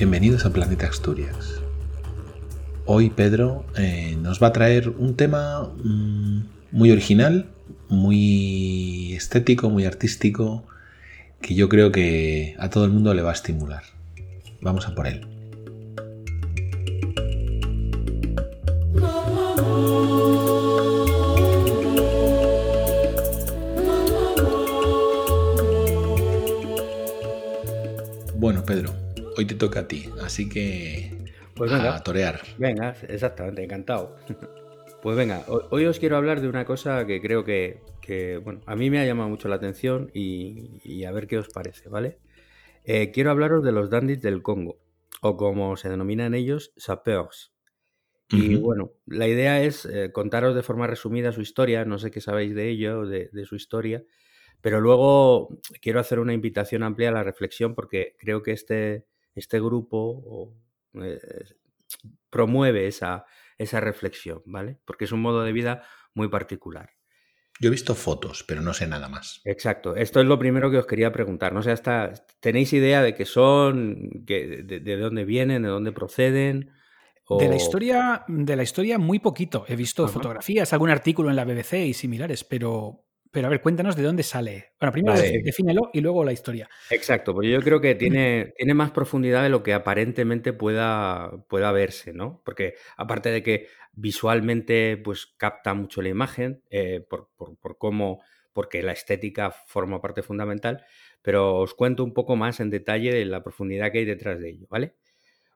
Bienvenidos a Planeta Asturias. Hoy Pedro eh, nos va a traer un tema mm, muy original, muy estético, muy artístico, que yo creo que a todo el mundo le va a estimular. Vamos a por él. Hoy te toca a ti, así que Pues venga, a torear. venga, exactamente, encantado. Pues venga, ho- hoy os quiero hablar de una cosa que creo que, que, bueno, a mí me ha llamado mucho la atención y, y a ver qué os parece, ¿vale? Eh, quiero hablaros de los dandis del Congo, o como se denominan ellos, sapeurs. Y bueno, la idea es eh, contaros de forma resumida su historia, no sé qué sabéis de ello, de, de su historia, pero luego quiero hacer una invitación amplia a la reflexión porque creo que este, este grupo eh, promueve esa, esa reflexión, ¿vale? Porque es un modo de vida muy particular. Yo he visto fotos, pero no sé nada más. Exacto, esto es lo primero que os quería preguntar. No sé, hasta tenéis idea de qué son, que- de, de dónde vienen, de dónde proceden. De la historia, de la historia muy poquito. He visto Ajá. fotografías, algún artículo en la BBC y similares, pero, pero a ver, cuéntanos de dónde sale. Bueno, primero Vale. defínelo y luego la historia. Exacto, porque yo creo que tiene, tiene más profundidad de lo que aparentemente pueda, pueda verse, ¿no? Porque aparte de que visualmente pues capta mucho la imagen, eh, por, por- por cómo, porque la estética forma parte fundamental, pero os cuento un poco más en detalle de la profundidad que hay detrás de ello, ¿vale?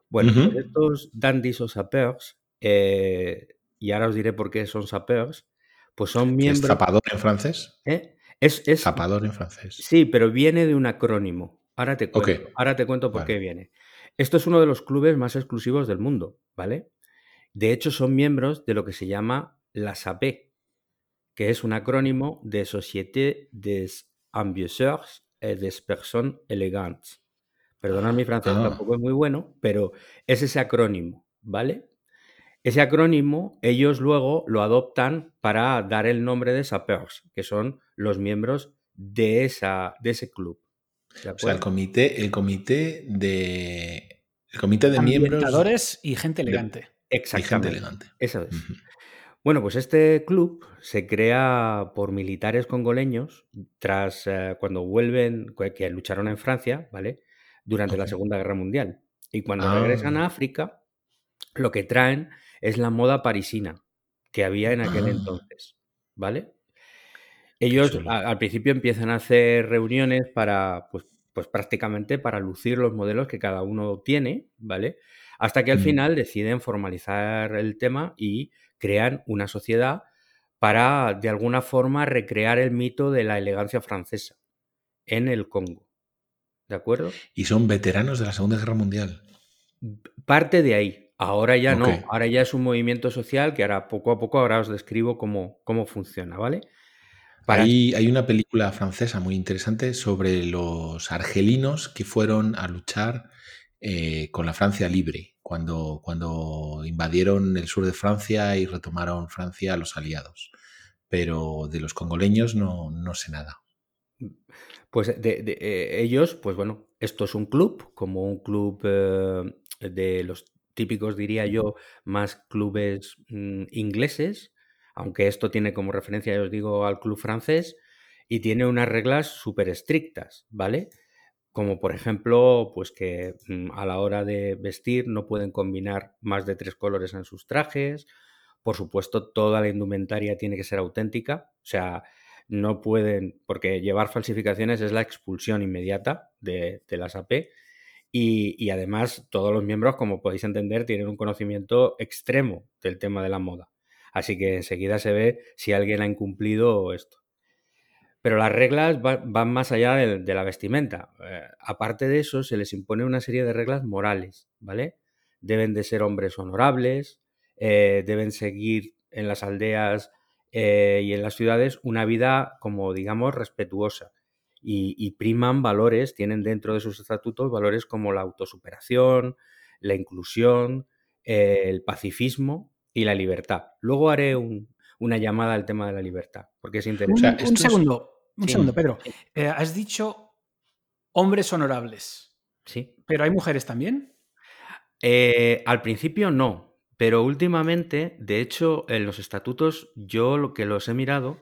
Bueno, estos dandies o sapeurs, eh, y ahora os diré por qué son sapeurs, pues son ¿Qué ¿Es miembros... zapador en francés? ¿eh? Es, es, Zapador en francés. Sí, pero viene de un acrónimo. Ahora te cuento, ahora te cuento por Vale. qué viene. Esto es uno de los clubes más exclusivos del mundo, ¿vale? De hecho, son miembros de lo que se llama la SAPE, que es un acrónimo de Société des Ambassadeurs et des Personnes Elegantes. Perdonad mi francés, Ah. tampoco es muy bueno, pero es ese acrónimo, ¿vale? Ese acrónimo ellos luego lo adoptan para dar el nombre de Sapeurs, que son los miembros de, esa, de ese club. ¿De O sea, el comité, el comité de. El comité de miembros y gente elegante. y gente Exactamente. elegante. Eso es. Bueno, pues este club se crea por militares congoleños tras eh, cuando vuelven, que lucharon en Francia, ¿vale? Durante la. Segunda Guerra Mundial. Y cuando Ah. regresan a África, lo que traen es la moda parisina que había en aquel Ah. entonces, ¿vale? Ellos a- al principio empiezan a hacer reuniones para, pues, pues prácticamente para lucir los modelos que cada uno tiene, ¿vale? Hasta que al Mm. final deciden formalizar el tema y crean una sociedad para, de alguna forma, recrear el mito de la elegancia francesa en el Congo. ¿De acuerdo? Y son veteranos de la Segunda Guerra Mundial. Parte de ahí. Ahora ya no. Ahora ya es un movimiento social que ahora poco a poco ahora os describo cómo, cómo funciona, ¿vale? Para- Hay, hay una película francesa muy interesante sobre los argelinos que fueron a luchar eh, con la Francia libre, cuando, cuando invadieron el sur de Francia y retomaron Francia a los aliados. Pero de los congoleños no, no sé nada. Pues de, de- eh, ellos, pues bueno, esto es un club, como un club eh, de los típicos, diría yo, más clubes mm, ingleses, aunque esto tiene como referencia, ya os digo, al club francés, y tiene unas reglas súper estrictas, ¿vale? Como por ejemplo, pues que mm, a la hora de vestir no pueden combinar más de tres colores en sus trajes. Por supuesto, toda la indumentaria tiene que ser auténtica. O sea, no pueden, porque llevar falsificaciones es la expulsión inmediata de, de las AP. Y, además, todos los miembros, como podéis entender, tienen un conocimiento extremo del tema de la moda. Así que enseguida se ve si alguien ha incumplido esto. Pero las reglas va- van más allá de, de la vestimenta. Eh, aparte de eso, se les impone una serie de reglas morales, ¿vale? Deben de ser hombres honorables, eh, deben seguir en las aldeas eh, y en las ciudades una vida, como digamos, respetuosa. Y, y priman valores, tienen dentro de sus estatutos valores como la autosuperación, la inclusión, eh, el pacifismo y la libertad. Luego haré un- una llamada al tema de la libertad, porque es Un, interesante. un es- segundo, un Sí. segundo, Pedro. Eh, has dicho hombres honorables, Sí. pero ¿hay mujeres también? Eh, al principio no, pero últimamente, de hecho, en los estatutos, yo lo que los he mirado,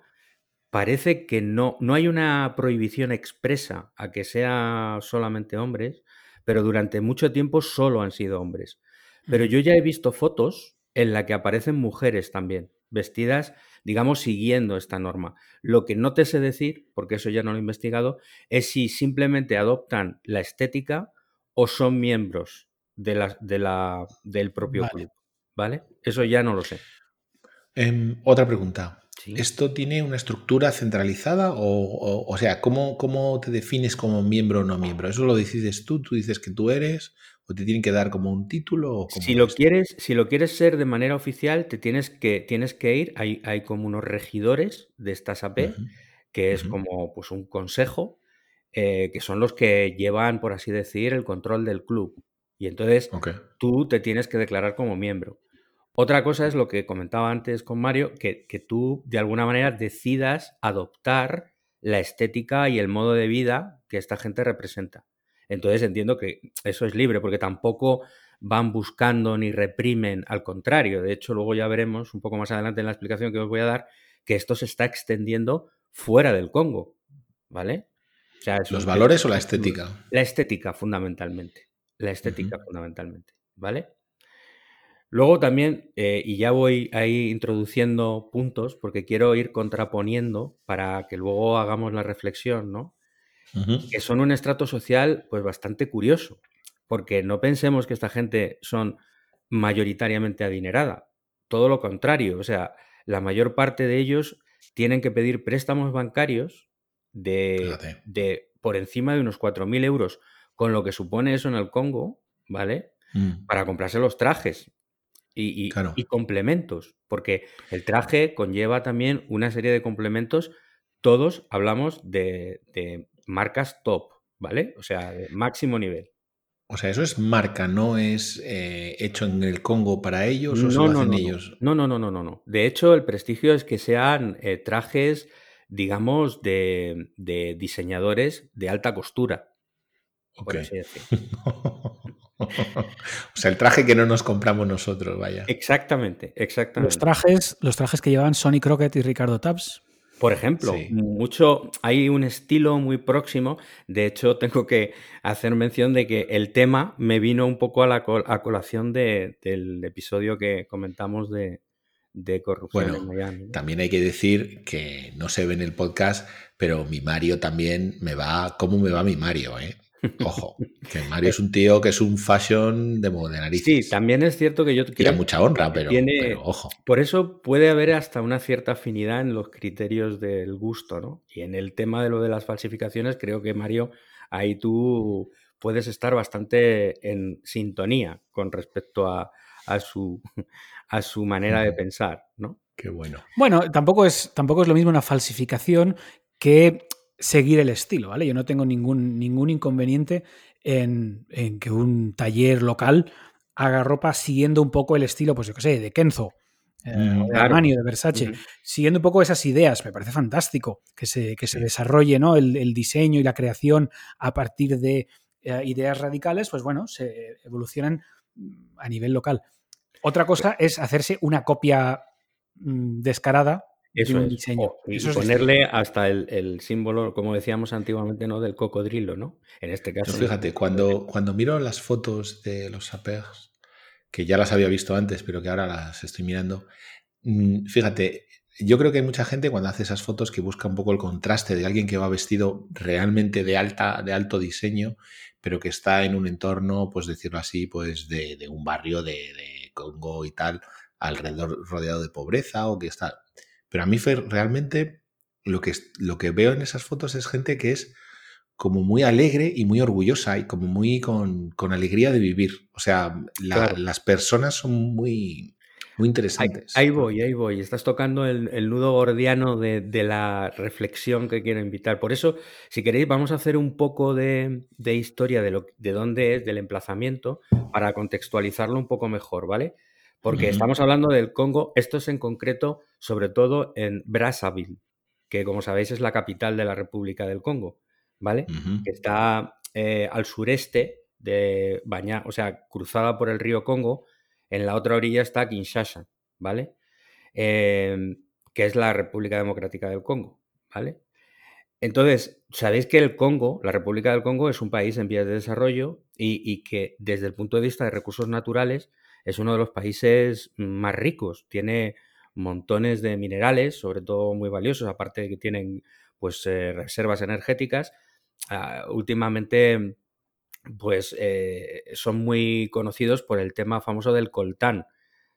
parece que no, no hay una prohibición expresa a que sea solamente hombres, pero durante mucho tiempo solo han sido hombres. Pero yo ya he visto fotos en la que aparecen mujeres también, vestidas, digamos, siguiendo esta norma. Lo que no te sé decir, porque eso ya no lo he investigado, es si simplemente adoptan la estética o son miembros de la, de la, del propio club. ¿Vale? Eso ya no lo sé. Em, otra pregunta. ¿Esto tiene una estructura centralizada? O, o, sea, ¿cómo, ¿cómo, te defines como miembro o no miembro? ¿Eso lo decides tú? ¿Tú dices que tú eres? ¿O te tienen que dar como un título? si, lo quieres, si lo quieres ser de manera oficial, te tienes que, tienes que ir. Hay, hay como unos regidores de estas AP, que es como pues, un consejo, eh, que son los que llevan, por así decir, el control del club. Y entonces tú te tienes que declarar como miembro. Otra cosa es lo que comentaba antes con Mario, que, tú de alguna manera decidas adoptar la estética y el modo de vida que esta gente representa. Entonces entiendo que eso es libre, porque tampoco van buscando ni reprimen, al contrario. De hecho, luego ya veremos un poco más adelante en la explicación que os voy a dar que esto se está extendiendo fuera del Congo, ¿vale? ¿Los valores o la estética? La estética, fundamentalmente. La estética, fundamentalmente, ¿vale? Luego también, eh, y ya voy ahí introduciendo puntos, porque quiero ir contraponiendo para que luego hagamos la reflexión, ¿no? Que son un estrato social, pues bastante curioso, porque no pensemos que esta gente son mayoritariamente adinerada, todo lo contrario, o sea, la mayor parte de ellos tienen que pedir préstamos bancarios de, de por encima de unos 4.000 euros, con lo que supone eso en el Congo, ¿vale? Mm. Para comprarse los trajes y, complementos, porque el traje conlleva también una serie de complementos. Todos hablamos de, marcas top, ¿vale? O sea, de máximo nivel. O sea, eso es marca, no es eh, hecho en el Congo para ellos o no, no, no, ellos. No, no, no, no, no, no. De hecho, el prestigio es que sean eh, trajes, digamos, de, diseñadores de alta costura. Por así o sea, el traje que no nos compramos nosotros, vaya. Exactamente, exactamente. Los trajes, los trajes que llevaban Sonny Crockett y Ricardo Tubbs. Por ejemplo, mucho, hay un estilo muy próximo. De hecho, tengo que hacer mención de que el tema me vino un poco a la colación del episodio que comentamos de, corrupción en Miami. También hay que decir que no se ve en el podcast, pero mi Mario también me va, ¿cómo me va mi Mario? Eh? Ojo, que Mario es un tío que es un fashion de, de narices. Sí, también es cierto que yo quiero mucha honra, pero, ojo. Por eso puede haber hasta una cierta afinidad en los criterios del gusto, ¿no? Y en el tema de lo de las falsificaciones, creo que Mario, ahí tú puedes estar bastante en sintonía con respecto a, su, a su manera de pensar, ¿no? Qué bueno. Bueno, tampoco es, tampoco es lo mismo una falsificación que seguir el estilo, ¿vale? Yo no tengo ningún, ningún inconveniente en, que un taller local haga ropa siguiendo un poco el estilo, pues yo qué sé, de Kenzo, eh, mm, de Armani, de Versace, siguiendo un poco esas ideas. Me parece fantástico que se, que se desarrolle ¿no? el, diseño y la creación a partir de eh, ideas radicales, pues bueno, se evolucionan a nivel local. Otra cosa es hacerse una copia mm, descarada eso es. Diseño. y ponerle hasta el, símbolo, como decíamos antiguamente, ¿no? Del cocodrilo, ¿no? En este caso. fíjate, cuando, cuando miro las fotos de los sapegs, que ya las había visto antes, pero que ahora las estoy mirando, mm, fíjate, yo creo que hay mucha gente cuando hace esas fotos que busca un poco el contraste de alguien que va vestido realmente de alta, de alto diseño, pero que está en un entorno, pues decirlo así, pues de, un barrio de, de Congo y tal, alrededor rodeado de pobreza, o que está pero a mí fue realmente lo que, lo que veo en esas fotos es gente que es como muy alegre y muy orgullosa y como muy con, alegría de vivir. O sea, las personas son muy, muy interesantes. Ahí, voy, ahí voy. Estás tocando el, nudo gordiano de, la reflexión que quiero invitar. Por eso, si queréis, vamos a hacer un poco de, historia de, lo, de dónde es, del emplazamiento, para contextualizarlo un poco mejor, ¿vale? Porque estamos hablando del Congo, esto es en concreto, sobre todo en Brazzaville, que como sabéis es la capital de la República del Congo, ¿vale? Que está eh, al sureste de bañar, o sea, cruzada por el río Congo, en la otra orilla está Kinshasa, ¿vale? Em, que es la República Democrática del Congo, ¿vale? Entonces, sabéis que el Congo, la República del Congo, es un país en vías de desarrollo y, que desde el punto de vista de recursos naturales es uno de los países más ricos. Tiene montones de minerales, sobre todo muy valiosos, aparte de que tienen pues eh, reservas energéticas. Ah, últimamente, pues eh, son muy conocidos por el tema famoso del coltán.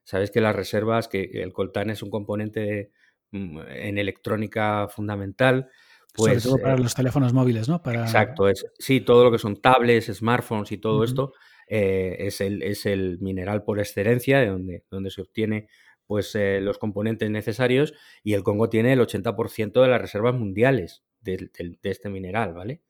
Sabéis que las reservas, que el coltán es un componente mm, en electrónica fundamental, sobre todo para eh, los teléfonos móviles, ¿no? Para... Exacto, es, sí, todo lo que son tablets, smartphones y todo esto eh, es, el, es, el, mineral por excelencia de donde, donde se obtiene pues, eh, los componentes necesarios y el Congo tiene el 80% de las reservas mundiales de, este mineral, ¿vale?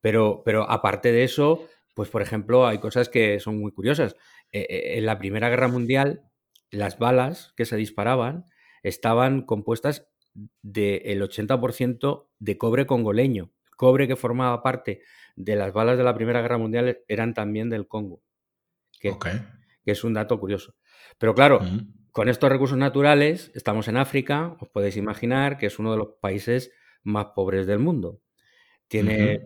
Pero, pero aparte de eso, pues por ejemplo, hay cosas que son muy curiosas. en la Primera Guerra Mundial, las balas que se disparaban estaban compuestas del 80% de cobre congoleño. Cobre que formaba parte de las balas de la Primera Guerra Mundial eran también del Congo. Que, que es un dato curioso. Pero claro, con estos recursos naturales, estamos en África, os podéis imaginar que es uno de los países más pobres del mundo. Tiene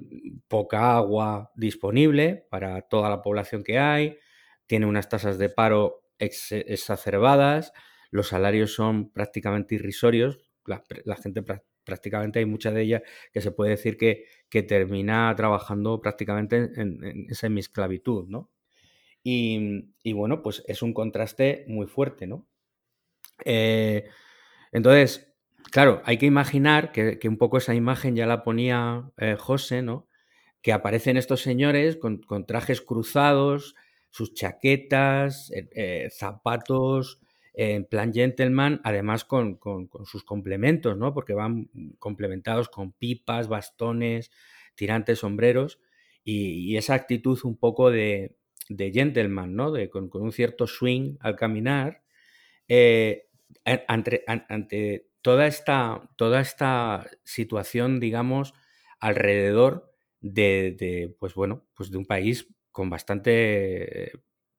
poca agua disponible para toda la población que hay, tiene unas tasas de paro exacerbadas, los salarios son prácticamente irrisorios, la, gente prácticamente hay mucha de ella que se puede decir que, que termina trabajando prácticamente en, en semi-esclavitud, ¿no? Y, bueno, pues es un contraste muy fuerte, ¿no? Eh, entonces, claro, hay que imaginar que, un poco esa imagen ya la ponía eh, José, ¿no? Que aparecen estos señores con, trajes cruzados, sus chaquetas, eh, zapatos, en plan gentleman, además con, sus complementos, ¿no? Porque van complementados con pipas, bastones, tirantes, sombreros, y, esa actitud un poco de, gentleman, ¿no? De, con, un cierto swing al caminar, eh, ante, toda, esta, toda esta situación, digamos, alrededor de, pues bueno, pues de un país con bastante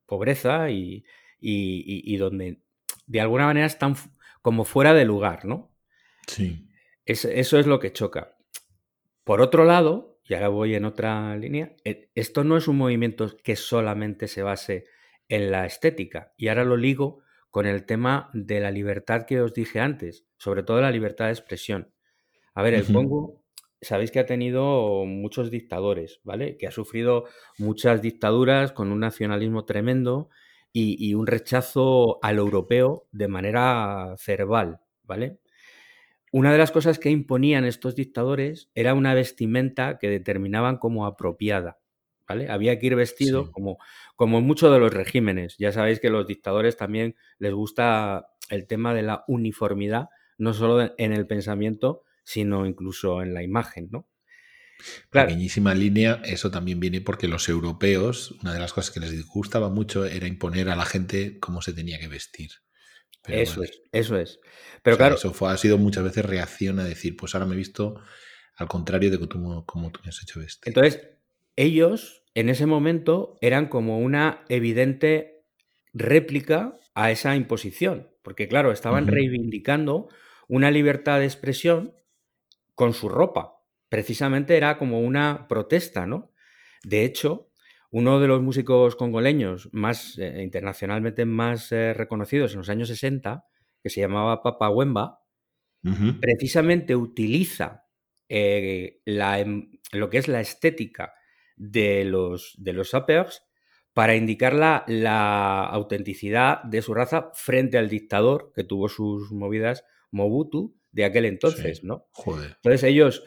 pobreza y, y, donde de alguna manera están como fuera de lugar, ¿no? Sí. eso es lo que choca. Por otro lado, y ahora voy en otra línea, e, esto no es un movimiento que solamente se base en la estética. Y ahora lo ligo con el tema de la libertad que os dije antes, sobre todo la libertad de expresión. A ver, el Congo, sabéis que ha tenido muchos dictadores, ¿vale? Que ha sufrido muchas dictaduras con un nacionalismo tremendo y, un rechazo al europeo de manera cerval, ¿vale? Una de las cosas que imponían estos dictadores era una vestimenta que determinaban como apropiada, ¿vale? Había que ir vestido como, como en muchos de los regímenes. Ya sabéis que a los dictadores también les gusta el tema de la uniformidad, no solo en el pensamiento, sino incluso en la imagen, ¿no? Pequeñísima línea, eso también viene porque los europeos, una de las cosas que les disgustaba mucho era imponer a la gente cómo se tenía que vestir. eso es, eso es. Pero claro. Eso fue, ha sido muchas veces reacción a decir, pues ahora me he visto al contrario de cómo tú, tú me has hecho vestir. Entonces, ellos en ese momento eran como una evidente réplica a esa imposición. Porque, claro, estaban reivindicando una libertad de expresión con su ropa precisamente era como una protesta, ¿no? De hecho, uno de los músicos congoleños más eh, internacionalmente más eh, reconocidos en los años 60, que se llamaba Papa Wemba, precisamente utiliza eh, la, em, lo que es la estética de los, de los para indicar la, la, autenticidad de su raza frente al dictador que tuvo sus movidas Mobutu de aquel entonces, ¿no? Joder. Entonces ellos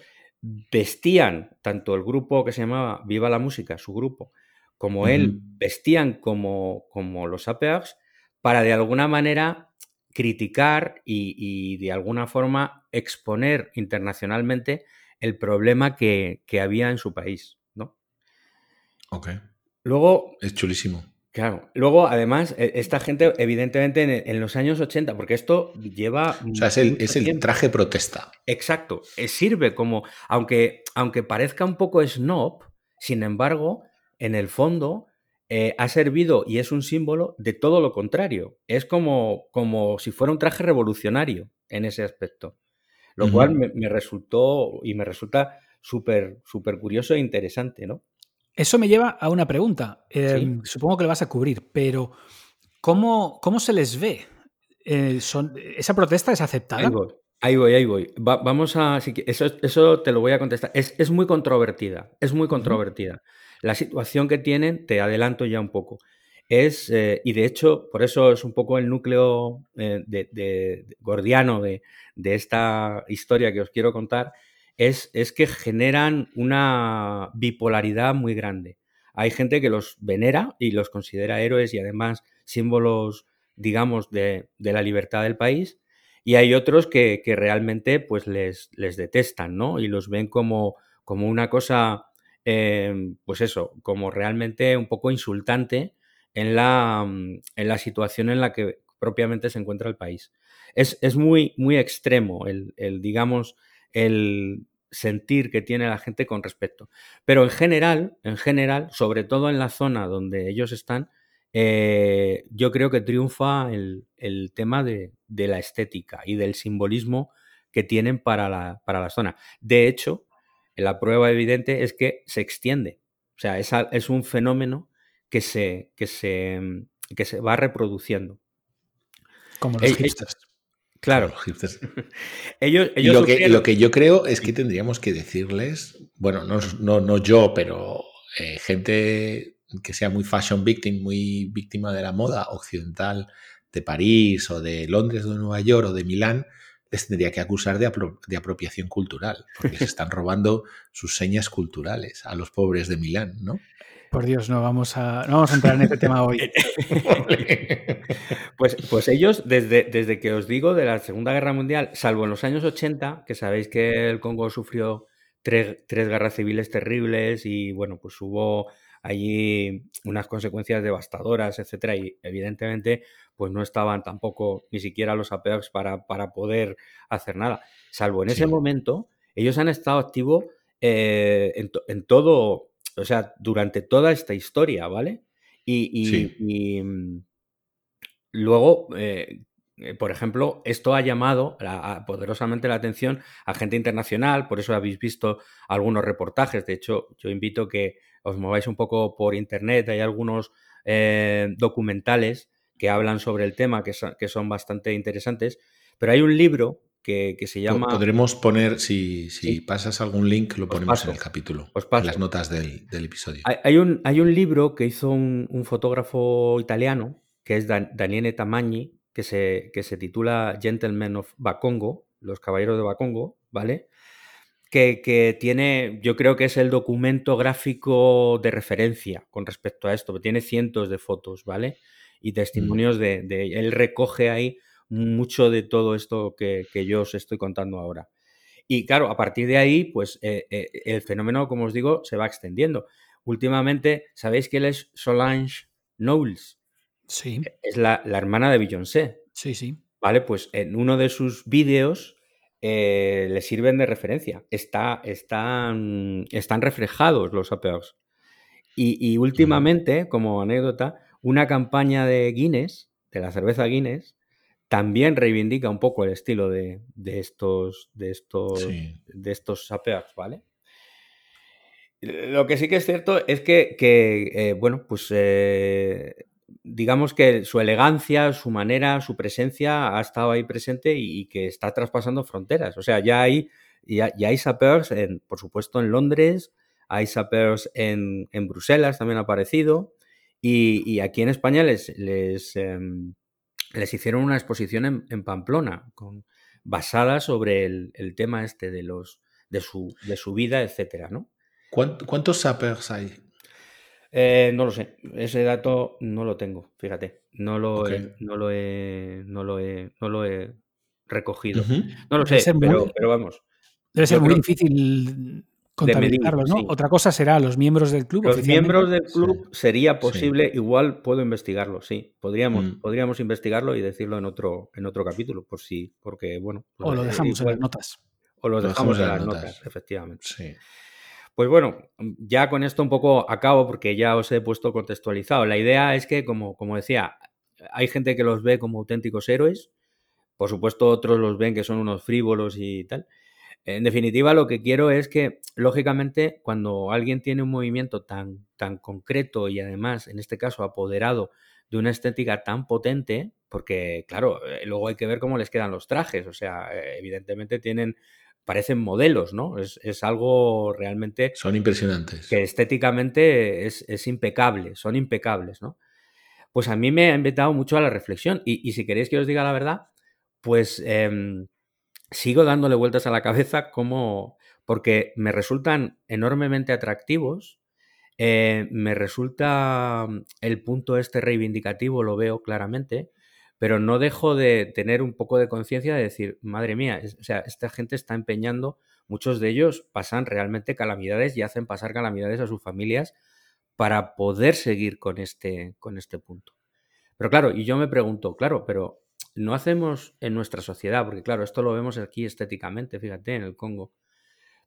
vestían, tanto el grupo que se llamaba Viva la Música, su grupo, como él, vestían como, como los APEAGs para de alguna manera criticar y, de alguna forma exponer internacionalmente el problema que, que había en su país, ¿no? Ok. Luego... Es chulísimo. Claro. Luego, además, e, esta gente, evidentemente, en, los años 80, porque esto lleva. O sea, es el, traje protesta. Exacto. Eh, sirve como. Aunque, aunque parezca un poco snob, sin embargo, en el fondo, eh, ha servido y es un símbolo de todo lo contrario. Es como, como si fuera un traje revolucionario en ese aspecto. Lo cual me, resultó y me resulta súper, súper curioso e interesante, ¿no? Eso me lleva a una pregunta. Em, supongo que lo vas a cubrir, pero ¿cómo, cómo se les ve? Eh, son, ¿Esa protesta es aceptada? Ahí voy, ahí voy. vamos a. eso, eso te lo voy a contestar. Es, muy controvertida. Es muy controvertida. La situación que tienen, te adelanto ya un poco. Es, eh, y de hecho, por eso es un poco el núcleo eh, de, gordiano de, esta historia que os quiero contar, es, es que generan una bipolaridad muy grande. Hay gente que los venera y los considera héroes y además símbolos, digamos, de, la libertad del país y hay otros que, realmente pues les, les, detestan, ¿no? Y los ven como, como una cosa, eh, pues eso, como realmente un poco insultante en la, mm, en la situación en la que propiamente se encuentra el país. Es, muy, muy extremo el, el, digamos, el sentir que tiene la gente con respecto. Pero en general, en general, sobre todo en la zona donde ellos están, eh, yo creo que triunfa el, tema de, la estética y del simbolismo que tienen para la, para la, zona. De hecho, la prueba evidente es que se extiende. O sea, es, es un fenómeno que se, que, se, que se va reproduciendo. Como los hipsters. Claro. ellos, ellos lo, que, lo, que, yo creo es que tendríamos que decirles, bueno, no, no, no yo, pero eh, gente que sea muy fashion victim, muy víctima de la moda occidental de París o de Londres o de Nueva York o de Milán, les tendría que acusar de, apropiación cultural, porque se están robando sus señas culturales a los pobres de Milán, ¿no? Por Dios, no vamos a, no vamos a entrar en este tema hoy. pues, pues ellos, desde, desde que os digo de la Segunda Guerra Mundial, salvo en los años 80, que sabéis que el Congo sufrió tres, tres guerras civiles terribles y bueno, pues hubo allí unas consecuencias devastadoras, etcétera, y evidentemente pues no estaban tampoco ni siquiera los APEX para, para poder hacer nada. Salvo en ese momento, ellos han estado activos eh, en, todo, o sea, durante toda esta historia, ¿vale? Y, mm, luego, eh, por ejemplo, esto ha llamado poderosamente la atención a gente internacional, por eso habéis visto algunos reportajes. De hecho, yo invito que os mováis un poco por internet, hay algunos eh, documentales que hablan sobre el tema que son, que son bastante interesantes, pero hay un libro que, se llama... Podremos poner, si, si pasas algún link, lo ponemos en el capítulo, en las notas del, episodio. Hay, un, hay un libro que hizo un, fotógrafo italiano, que es Daniele Tamagni, que se, que se titula Gentlemen of Bacongo, los caballeros de Bacongo, ¿vale? que, tiene, yo creo que es el documento gráfico de referencia con respecto a esto, tiene cientos de fotos, ¿vale? Y mm. testimonios de, él recoge ahí mucho de todo esto que, yo os estoy contando ahora. Y claro, a partir de ahí, pues eh, eh, el fenómeno, como os digo, se va extendiendo. Últimamente, ¿sabéis que él es Solange Knowles? Sí. Es la, la hermana de Beyoncé. Sí, sí. Vale, pues en uno de sus vídeos eh, le sirven de referencia. Está, están, están reflejados los APOs. Y, últimamente, como anécdota, una campaña de Guinness, de la cerveza Guinness, también reivindica un poco el estilo de, estos, de estos, de estos ¿vale? Lo que sí que es cierto es que, eh, bueno, pues eh, digamos que su elegancia, su manera, su presencia ha estado ahí presente y, que está traspasando fronteras. O sea, ya hay, ya, hay en, por supuesto, en Londres, hay sappers en, en Bruselas, también ha aparecido, y, aquí en España les, les, em, les hicieron una exposición en, Pamplona, con, basada sobre el, tema este de, los, de, su, de su vida, etcétera, ¿no? ¿Cuántos sappers hay eh, no lo sé, ese dato no lo tengo, fíjate, no lo, he, no lo, he, no lo he, no lo he recogido. No lo sé, pero, vamos. Debe ser muy difícil contabilizarlo, ¿no? Otra cosa será los miembros del club. Los miembros del club sería posible, igual puedo investigarlo, sí. Podríamos, mm. podríamos investigarlo y decirlo en otro, en otro capítulo, por si, porque bueno. o lo dejamos en las notas. O lo, dejamos, en las notas, efectivamente. Sí. Pues bueno, ya con esto un poco acabo porque ya os he puesto contextualizado. La idea es que, como, como decía, hay gente que los ve como auténticos héroes, por supuesto otros los ven que son unos frívolos y tal. En definitiva, lo que quiero es que, lógicamente, cuando alguien tiene un movimiento tan, tan concreto y además, en este caso, apoderado de una estética tan potente, porque, claro, eh, luego hay que ver cómo les quedan los trajes, o sea, eh, evidentemente tienen, parecen modelos, ¿no? Es, algo realmente... Son impresionantes. Que estéticamente es, impecable, son impecables, ¿no? Pues a mí me ha invitado mucho a la reflexión y, si queréis que os diga la verdad, pues... Em, sigo dándole vueltas a la cabeza como, porque me resultan enormemente atractivos, eh, me resulta el punto este reivindicativo, lo veo claramente, pero no dejo de tener un poco de conciencia de decir, madre mía, o sea, esta gente está empeñando, muchos de ellos pasan realmente calamidades y hacen pasar calamidades a sus familias para poder seguir con este, con este punto. Pero claro, y yo me pregunto, claro, pero no hacemos en nuestra sociedad, porque claro, esto lo vemos aquí estéticamente, fíjate, en el Congo,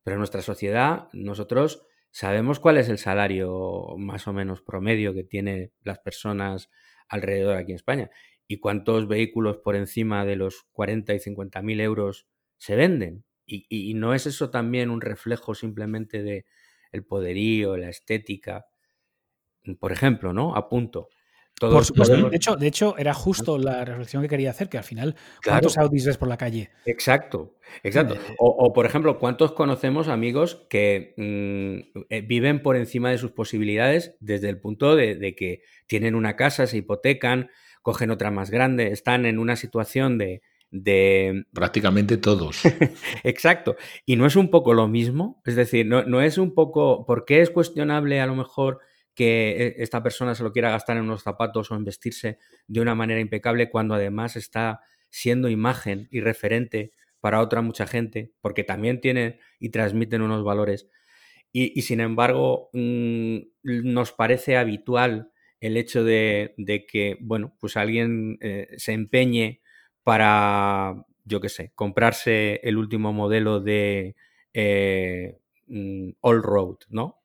pero en nuestra sociedad nosotros sabemos cuál es el salario más o menos promedio que tienen las personas alrededor aquí en España y cuántos vehículos por encima de los 40 y 50 mil euros se venden. Y, y, no es eso también un reflejo simplemente de el poderío, la estética. Por ejemplo, ¿no? Apunto. Por supuesto. De, hecho, de hecho, era justo la reflexión que quería hacer, que al final, ¿cuántos Audis ves por la calle? Exacto, exacto. Eh, o, por ejemplo, ¿cuántos conocemos amigos que mm, eh, viven por encima de sus posibilidades desde el punto de, que tienen una casa, se hipotecan, cogen otra más grande, están en una situación de... de... Prácticamente todos. exacto. Y no es un poco lo mismo, es decir, no, no es un poco, ¿por qué es cuestionable a lo mejor que e, esta persona se lo quiera gastar en unos zapatos o en vestirse de una manera impecable cuando además está siendo imagen y referente para otra mucha gente, porque también tienen y transmiten unos valores. Y, sin embargo, mm, nos parece habitual el hecho de, que, bueno, pues alguien eh, se empeñe para, yo qué sé, comprarse el último modelo de eh, mm, All Road, ¿no?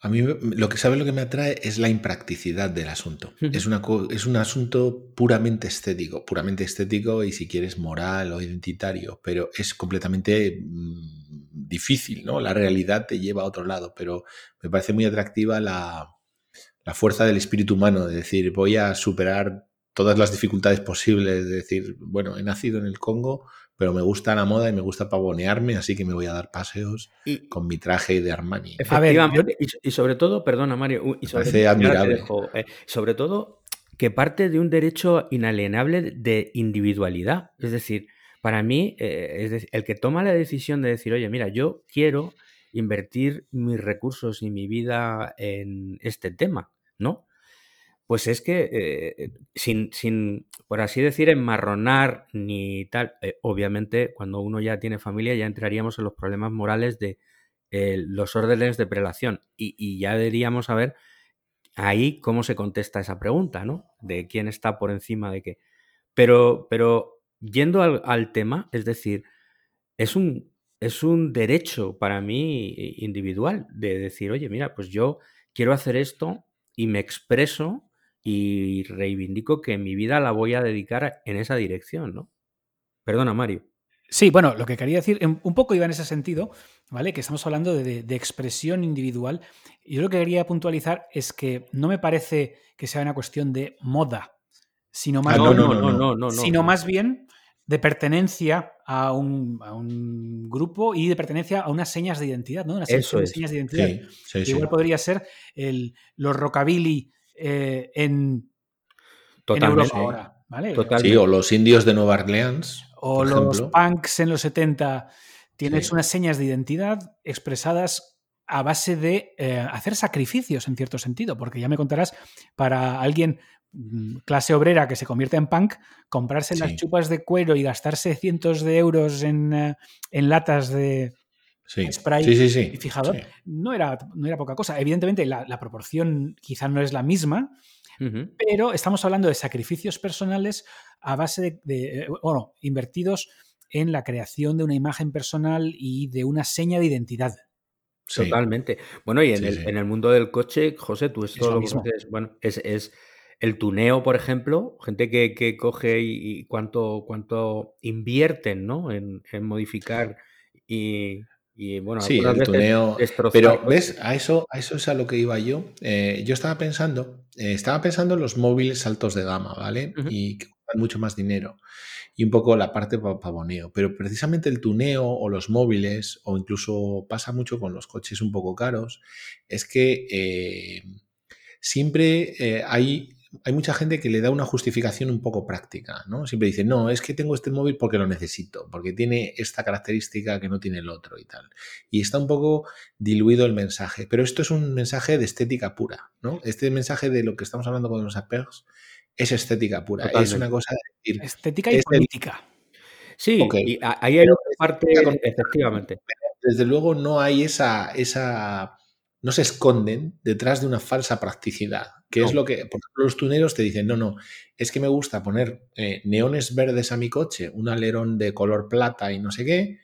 A mí lo que sabe lo que me atrae es la impracticidad del asunto. es, una, es un asunto puramente estético, puramente estético y si quieres moral o identitario, pero es completamente mm, difícil, ¿no? La realidad te lleva a otro lado, pero me parece muy atractiva la, la fuerza del espíritu humano, de decir, voy a superar todas las dificultades posibles, de decir, bueno, he nacido en el Congo, pero me gusta la moda y me gusta pavonearme, así que me voy a dar paseos con mi traje de Armani. Efectivamente, y, sobre todo, perdona Mario, y sobre, admirable. Eh, sobre todo que parte de un derecho inalienable de individualidad. Es decir, para mí, eh, el que toma la decisión de decir, oye, mira, yo quiero invertir mis recursos y mi vida en este tema, ¿no? Pues es que eh, sin, sin, por así decir, enmarronar ni tal, eh, obviamente cuando uno ya tiene familia ya entraríamos en los problemas morales de eh, los órdenes de prelación y, ya deberíamos saber ahí cómo se contesta esa pregunta, ¿no? De quién está por encima de qué. Pero, pero yendo al, al tema, es decir, es un, es un derecho para mí individual de decir, oye, mira, pues yo quiero hacer esto y me expreso y reivindico que mi vida la voy a dedicar en esa dirección, ¿no? Perdona, Mario. Sí, bueno, lo que quería decir, un poco iba en ese sentido, ¿vale? Que estamos hablando de, expresión individual. Y yo lo que quería puntualizar es que no me parece que sea una cuestión de moda, sino más, sino más bien de pertenencia a un, grupo y de pertenencia a unas señas de identidad, ¿no? Unas señas de identidad. Igual podría ser el, los rockabilly eh, en, Europa ahora. Sí, o los indios de Nueva Orleans. O los punks en los 70. Tienes unas señas de identidad expresadas a base de eh, hacer sacrificios en cierto sentido, porque ya me contarás, para alguien clase obrera que se convierte en punk, comprarse las chupas de cuero y gastarse cientos de euros en, eh, en latas de, spray y fijador, no, era, no era poca cosa. Evidentemente, la, proporción quizá no es la misma, pero estamos hablando de sacrificios personales a base de, eh, bueno, invertidos en la creación de una imagen personal y de una seña de identidad. Totalmente. Bueno, y en, el, en, el, mundo del coche, José, tú esto lo, mismo. bueno, es, es, el tuneo, por ejemplo, gente que, que coge y, cuánto, cuánto invierten, ¿no? En, en modificar y, y bueno, sí, el tuneo. Pero, ¿ves? A eso, a eso es a lo que iba yo. Eh, yo estaba pensando, eh, estaba pensando en los móviles altos de gama, ¿vale? Y que cuestan mucho más dinero. Y un poco la parte pavoneo. Pero precisamente el tuneo o los móviles, o incluso pasa mucho con los coches un poco caros, es que eh, siempre hay hay mucha gente que le da una justificación un poco práctica, ¿no? Siempre dice, no, es que tengo este móvil porque lo necesito, porque tiene esta característica que no tiene el otro y tal. Y está un poco diluido el mensaje, pero esto es un mensaje de estética pura, ¿no? Este mensaje de lo que estamos hablando con los apegos es estética pura, es una cosa de decir... Estética y política. Sí, y ahí hay otra parte, efectivamente. Desde luego no hay esa, esa no se esconden detrás de una falsa practicidad, que es lo que, por ejemplo, los tuneros te dicen, no, no, es que me gusta poner eh, neones verdes a mi coche, un alerón de color plata y no sé qué,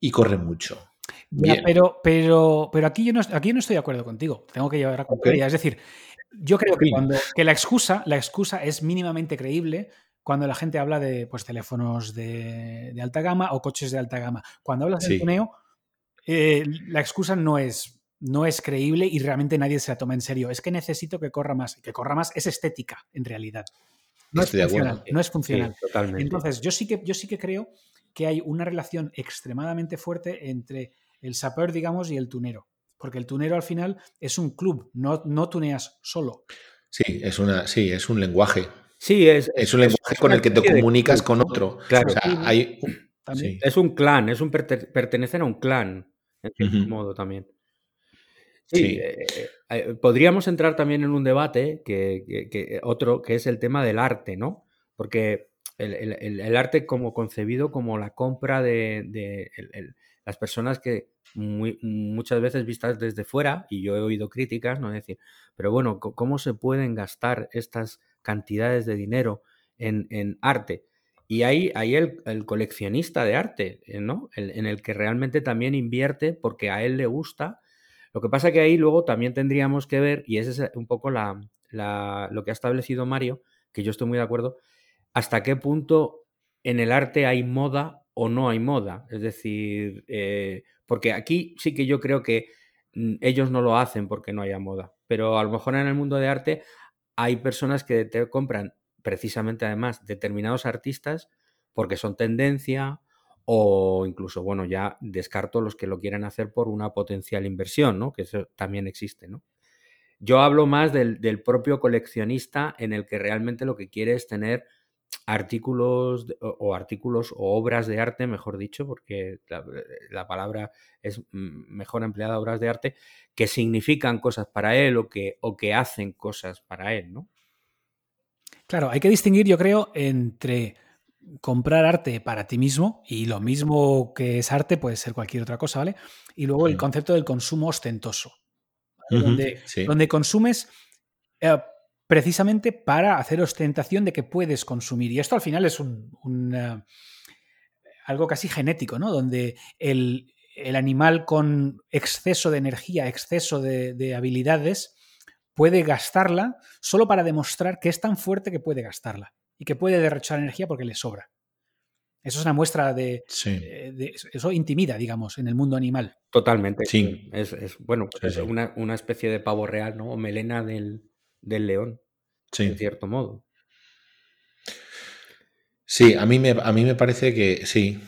y corre mucho. pero, pero, pero aquí yo no, aquí no estoy de acuerdo contigo. Tengo que llevar a okay. Es decir, yo creo que, cuando, que la excusa, la excusa es mínimamente creíble cuando la gente habla de pues, teléfonos de, alta gama o coches de alta gama. Cuando hablas de tuneo, eh, la excusa no es no es creíble y realmente nadie se la toma en serio. Es que necesito que corra más. Que corra más es estética, en realidad. No es funcional. No es funcional. Entonces, yo sí, que, yo sí que creo que hay una relación extremadamente fuerte entre el saper, digamos, y el tunero. Porque el tunero al final es un club, no, no tuneas solo. Sí, es una, sí, es un lenguaje. Sí, es, es un lenguaje con el que te comunicas con otro. Claro. hay, Es un clan, es un pertenecer a un clan, en cierto modo también. Sí, eh, eh, podríamos entrar también en un debate que, otro, que es el tema del arte, ¿no? Porque el, arte como concebido como la compra de, las personas que muchas veces vistas desde fuera, y yo he oído críticas, ¿no? decir, pero bueno, ¿cómo se pueden gastar estas cantidades de dinero en, arte? Y hay, hay el, coleccionista de arte, ¿no? en el que realmente también invierte porque a él le gusta lo que pasa que ahí luego también tendríamos que ver, y ese es un poco la, lo que ha establecido Mario, que yo estoy muy de acuerdo, hasta qué punto en el arte hay moda o no hay moda. Es decir, eh, porque aquí sí que yo creo que mm, ellos no lo hacen porque no haya moda, pero a lo mejor en el mundo de arte hay personas que te compran precisamente además determinados artistas porque son tendencia o incluso, bueno, ya descarto los que lo quieren hacer por una potencial inversión, ¿no? Que eso también existe, ¿no? Yo hablo más del, propio coleccionista en el que realmente lo que quiere es tener artículos o, artículos o obras de arte, mejor dicho, porque la, palabra es mejor empleada, obras de arte, que significan cosas para él o que, o que hacen cosas para él, ¿no? Claro, hay que distinguir, yo creo, entre comprar arte para ti mismo y lo mismo que es arte puede ser cualquier otra cosa, ¿vale? Y luego el concepto del consumo ostentoso, donde, donde, consumes eh, precisamente para hacer ostentación de que puedes consumir. Y esto al final es un, eh, algo casi genético, ¿no? Donde el, animal con exceso de energía, exceso de, de habilidades, puede gastarla solo para demostrar que es tan fuerte que puede gastarla y que puede derrochar energía porque le sobra. Eso es una muestra de, eh, Eso intimida, digamos, en el mundo animal. Totalmente. Sí. Es, bueno, es una, especie de pavo real, ¿no? O melena del, león. Sí. En cierto modo. Sí, a mí me, a mí me parece que sí.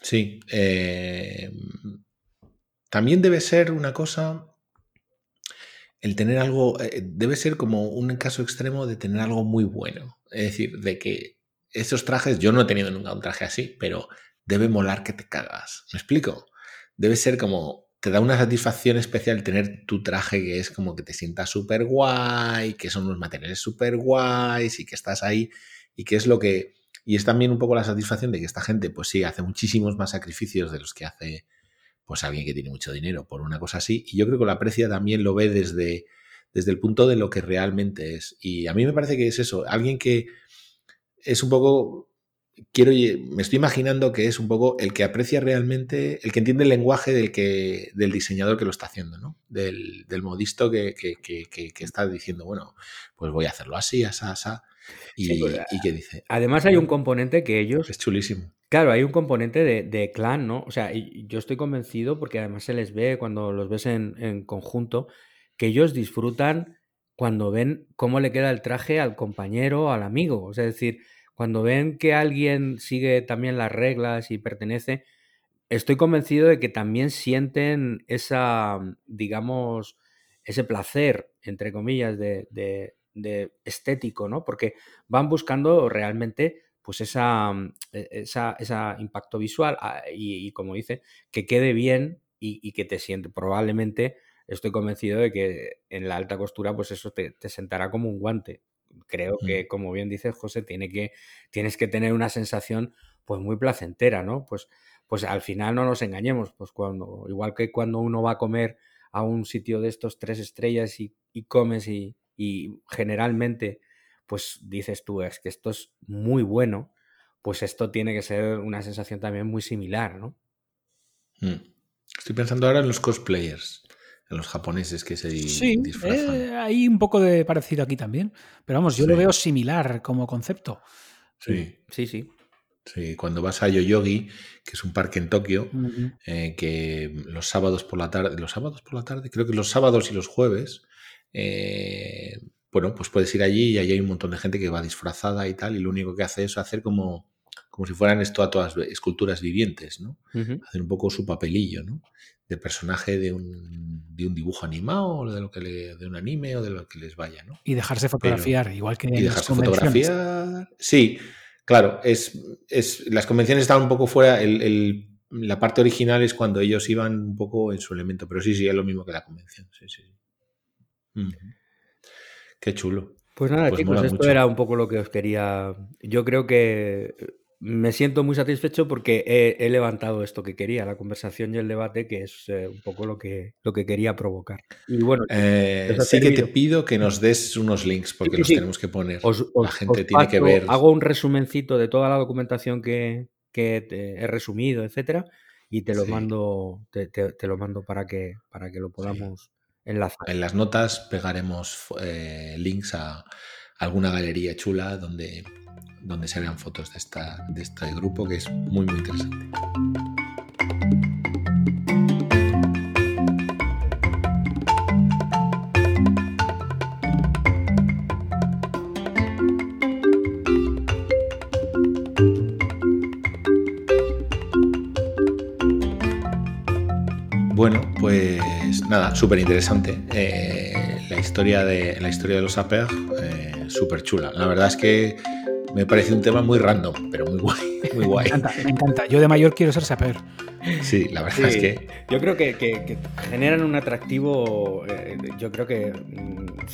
Sí. Eh, también debe ser una cosa el tener algo, eh, debe ser como un caso extremo de tener algo muy bueno. Es decir, de que esos trajes, yo no he tenido nunca un traje así, pero debe molar que te cagas. ¿Me explico? Debe ser como, te da una satisfacción especial tener tu traje que es como que te sientas súper guay, que son unos materiales súper guays y que estás ahí y que es lo que... Y es también un poco la satisfacción de que esta gente, pues sí, hace muchísimos más sacrificios de los que hace pues alguien que tiene mucho dinero por una cosa así. Y yo creo que la aprecia también lo ve desde, desde el punto de lo que realmente es. Y a mí me parece que es eso, alguien que es un poco quiero, me estoy imaginando que es un poco el que aprecia realmente, el que entiende el lenguaje del, que, del diseñador que lo está haciendo, ¿no? Del, modisto que, está diciendo, bueno, pues voy a hacerlo así, así, así. Y, pues, que dice. Además, hay un componente que ellos. Es chulísimo. Claro, hay un componente de, clan, ¿no? O sea, yo estoy convencido, porque además se les ve cuando los ves en, en conjunto, que ellos disfrutan cuando ven cómo le queda el traje al compañero, al amigo. Es decir, cuando ven que alguien sigue también las reglas y pertenece, estoy convencido de que también sienten esa, digamos, ese placer, entre comillas, de, de, estético, ¿no? Porque van buscando realmente pues esa, e, esa, esa impacto visual ah, y, como dice, que quede bien y, que te siente probablemente estoy convencido de que en la alta costura, pues eso te, te sentará como un guante creo que, como bien dices, José, tiene que, tienes que tener una sensación pues muy placentera, ¿no? Pues, pues al final no nos engañemos, pues cuando, igual que cuando uno va a comer a un sitio de estos tres estrellas y, comes y, generalmente pues dices tú, es que esto es muy bueno, pues esto tiene que ser una sensación también muy similar, ¿no? Mm. Estoy pensando ahora en los cosplayers los japoneses que se sí, disfrazan. Eh, hay un poco de parecido aquí también. Pero vamos, yo lo veo similar como concepto. Sí. Sí, sí. Sí, cuando vas a Yoyogi, que es un parque en Tokio, eh, que los sábados por la tarde, los sábados por la tarde, creo que los sábados y los jueves, eh, bueno, pues puedes ir allí y allí hay un montón de gente que va disfrazada y tal, y lo único que hace es hacer como, como si fueran estatuas, esculturas vivientes, ¿no? Hacer un poco su papelillo, ¿no? De personaje de un, de un dibujo animado o de lo que le, de un anime o de lo que les vaya, ¿no? Y dejarse fotografiar, igual que y dejarse fotografiar. Sí, claro, es, es, las convenciones estaban un poco fuera. El, la parte original es cuando ellos iban un poco en su elemento, pero sí, sí, es lo mismo que la convención. Sí, sí. Qué chulo. Pues nada, pues chicos, esto era un poco lo que os quería. Yo creo que me siento muy satisfecho porque he, levantado esto que quería, la conversación y el debate, que es eh, un poco lo que, lo que quería provocar. Y bueno, eh, sí que te pido que nos des unos links porque los tenemos que poner. la gente tiene que ver. Hago un resumencito de toda la documentación que, he resumido, etcétera, y te lo mando, te, lo mando para que, para que lo podamos enlazar. En las notas pegaremos eh, links a alguna galería chula donde donde se vean fotos de, esta, de este grupo que es muy muy interesante. Bueno, pues nada, súper interesante. Eh, la, historia de, la historia de los APEG, eh, súper chula. La verdad es que me parece un tema muy random, pero muy guay. Muy guay. Me encanta, Yo de mayor quiero ser saper. Sí, la verdad es que. Yo creo que, generan un atractivo, eh, yo creo que mm,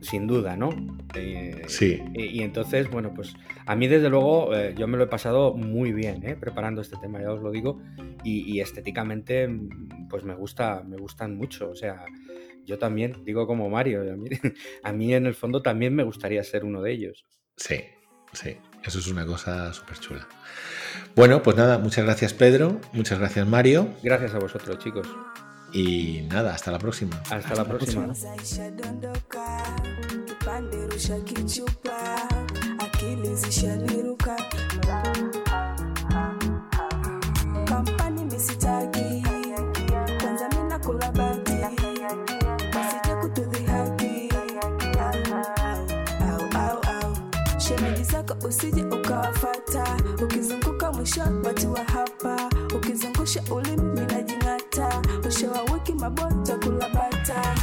sin, duda, ¿no? Eh, sí. Y, entonces, bueno, pues a mí desde luego eh, yo me lo he pasado muy bien preparando este tema, ya os lo digo. Y, estéticamente, mm, pues me gusta, me gustan mucho. O sea, yo también, digo como Mario, a mí, a mí en el fondo también me gustaría ser uno de ellos. Sí, Sí, eso es una cosa súper chula. Bueno, pues nada, muchas gracias Pedro, muchas gracias Mario. Gracias a vosotros, chicos. Y nada, hasta la próxima. Hasta la próxima. Usije ukawafata, ukizunguka mwisho watu wa hapa, ukizungusha ulimi minajing'ata, mwisho wa wiki mabota kula bata